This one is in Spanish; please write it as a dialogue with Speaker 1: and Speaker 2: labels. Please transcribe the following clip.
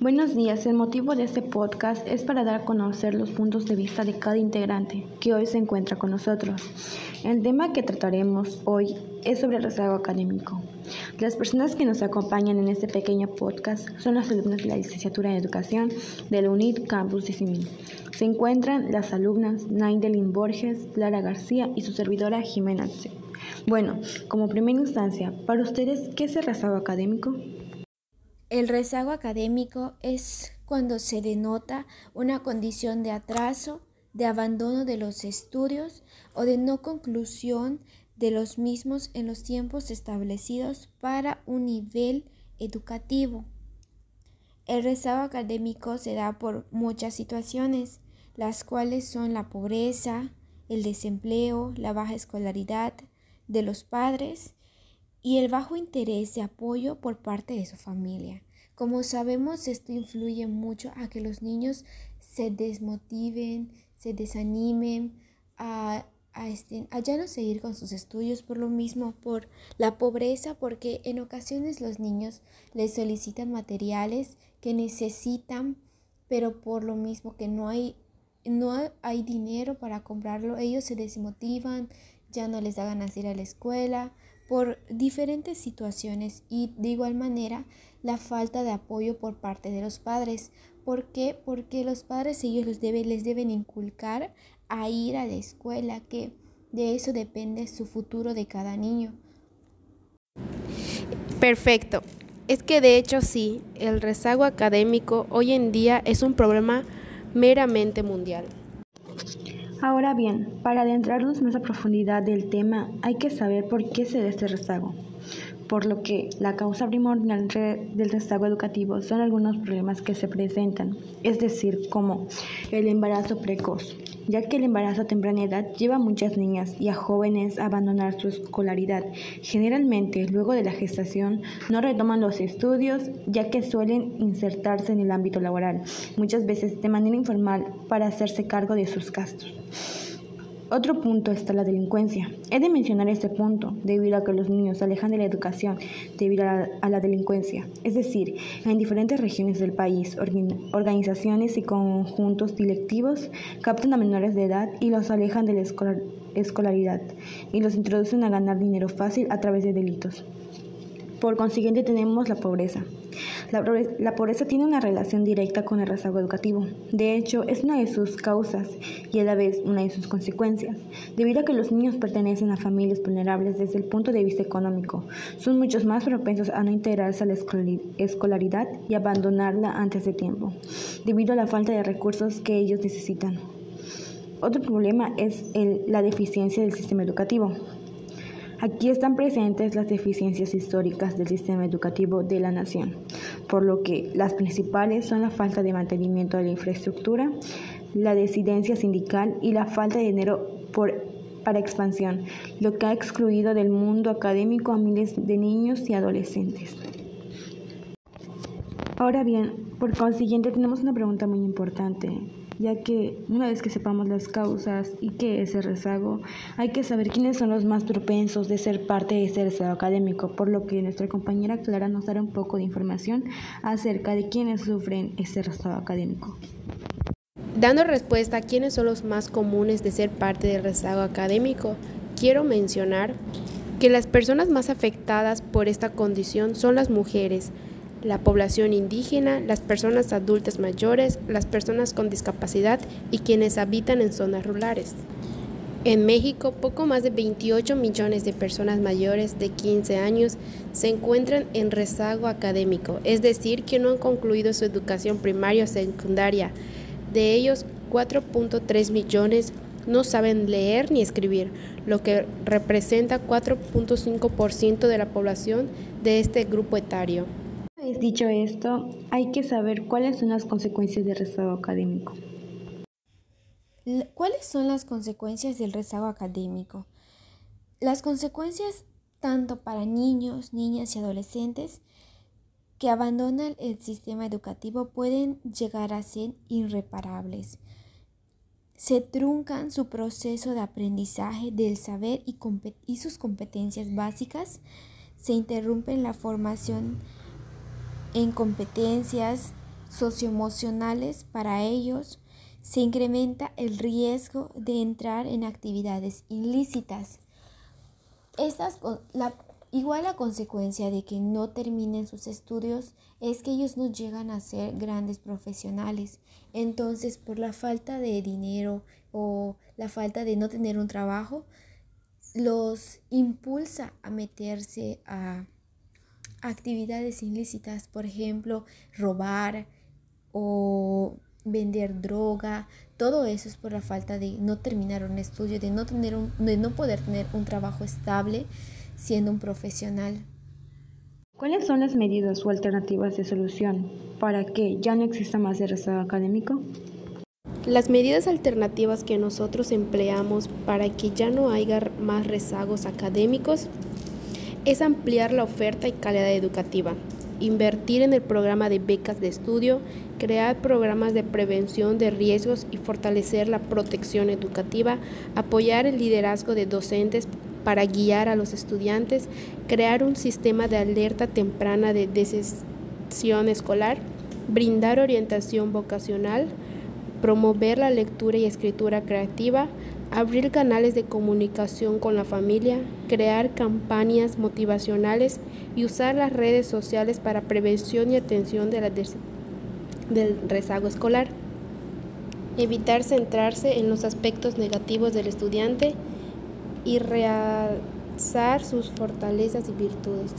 Speaker 1: Buenos días, el motivo de este podcast es para dar a conocer los puntos de vista de cada integrante que hoy se encuentra con nosotros. El tema que trataremos hoy es sobre el rezago académico. Las personas que nos acompañan en este pequeño podcast son las alumnas de la licenciatura en educación de la UNIT Campus de. Se encuentran las alumnas Naindelin Borges, Lara García y su servidora Jimena Bueno, como primera instancia, para ustedes, ¿qué es el rezago académico?
Speaker 2: El rezago académico es cuando se denota una condición de atraso, de abandono de los estudios o de no conclusión de los mismos en los tiempos establecidos para un nivel educativo. El rezago académico se da por muchas situaciones, las cuales son la pobreza, el desempleo, la baja escolaridad de los padres y el bajo interés de apoyo por parte de su familia. Como sabemos, esto influye mucho a que los niños se desmotiven, se desanimen, a, a, este, a ya no seguir con sus estudios por lo mismo, por la pobreza, porque en ocasiones los niños les solicitan materiales que necesitan, pero por lo mismo que no hay, no hay dinero para comprarlo, ellos se desmotivan, ya no les da ganas de ir a la escuela, por diferentes situaciones y de igual manera la falta de apoyo por parte de los padres. ¿Por qué? Porque los padres ellos les deben, les deben inculcar a ir a la escuela, que de eso depende su futuro de cada niño.
Speaker 3: Perfecto. Es que de hecho sí, el rezago académico hoy en día es un problema meramente mundial.
Speaker 1: Ahora bien, para adentrarnos más a profundidad del tema, hay que saber por qué se da este rezago por lo que la causa primordial del rezago educativo son algunos problemas que se presentan, es decir, como el embarazo precoz, ya que el embarazo a temprana edad lleva a muchas niñas y a jóvenes a abandonar su escolaridad. Generalmente, luego de la gestación, no retoman los estudios, ya que suelen insertarse en el ámbito laboral, muchas veces de manera informal, para hacerse cargo de sus gastos. Otro punto está la delincuencia. He de mencionar este punto debido a que los niños se alejan de la educación debido a la, delincuencia. Es decir, en diferentes regiones del país, organizaciones y conjuntos directivos captan a menores de edad y los alejan de la escolaridad y los introducen a ganar dinero fácil a través de delitos. Por consiguiente tenemos la pobreza. La pobreza, tiene una relación directa con el rezago educativo. De hecho, es una de sus causas y a la vez una de sus consecuencias, debido a que los niños pertenecen a familias vulnerables desde el punto de vista económico. Son muchos más propensos a no integrarse a la escolaridad y abandonarla antes de tiempo, debido a la falta de recursos que ellos necesitan. Otro problema es la deficiencia del sistema educativo. Aquí están presentes las deficiencias históricas del sistema educativo de la nación, por lo que las principales son la falta de mantenimiento de la infraestructura, la desidencia sindical y la falta de dinero para expansión, lo que ha excluido del mundo académico a miles de niños y adolescentes. Ahora bien, por consiguiente tenemos una pregunta muy importante ya que una vez que sepamos las causas y qué es el rezago, hay que saber quiénes son los más propensos de ser parte de ese rezago académico, por lo que nuestra compañera Clara nos dará un poco de información acerca de quiénes sufren ese rezago académico.
Speaker 3: Dando respuesta a quiénes son los más comunes de ser parte del rezago académico, quiero mencionar que las personas más afectadas por esta condición son las mujeres, la población indígena, las personas adultas mayores, las personas con discapacidad y quienes habitan en zonas rurales. En México, poco más de 28 millones de personas mayores de 15 años se encuentran en rezago académico, es decir, que no han concluido su educación primaria o secundaria. De ellos, 4.3 millones no saben leer ni escribir, lo que representa 4.5% de la población de este grupo etario
Speaker 1: dicho esto, hay que saber cuáles son las consecuencias del rezago académico.
Speaker 2: ¿Cuáles son las consecuencias del rezago académico? Las consecuencias tanto para niños, niñas y adolescentes que abandonan el sistema educativo pueden llegar a ser irreparables. Se truncan su proceso de aprendizaje del saber y, y sus competencias básicas, se interrumpe la formación en competencias socioemocionales para ellos, se incrementa el riesgo de entrar en actividades ilícitas. Estas, la, igual la consecuencia de que no terminen sus estudios es que ellos no llegan a ser grandes profesionales. Entonces, por la falta de dinero o la falta de no tener un trabajo, los impulsa a meterse a actividades ilícitas, por ejemplo, robar o vender droga, todo eso es por la falta de no terminar un estudio, de no, tener un, de no poder tener un trabajo estable siendo un profesional.
Speaker 1: ¿Cuáles son las medidas o alternativas de solución para que ya no exista más el rezago académico?
Speaker 3: Las medidas alternativas que nosotros empleamos para que ya no haya más rezagos académicos es ampliar la oferta y calidad educativa, invertir en el programa de becas de estudio, crear programas de prevención de riesgos y fortalecer la protección educativa, apoyar el liderazgo de docentes para guiar a los estudiantes, crear un sistema de alerta temprana de deserción escolar, brindar orientación vocacional, promover la lectura y escritura creativa, abrir canales de comunicación con la familia, crear campañas motivacionales y usar las redes sociales para prevención y atención del rezago escolar. Evitar centrarse en los aspectos negativos del estudiante y realzar sus fortalezas y virtudes.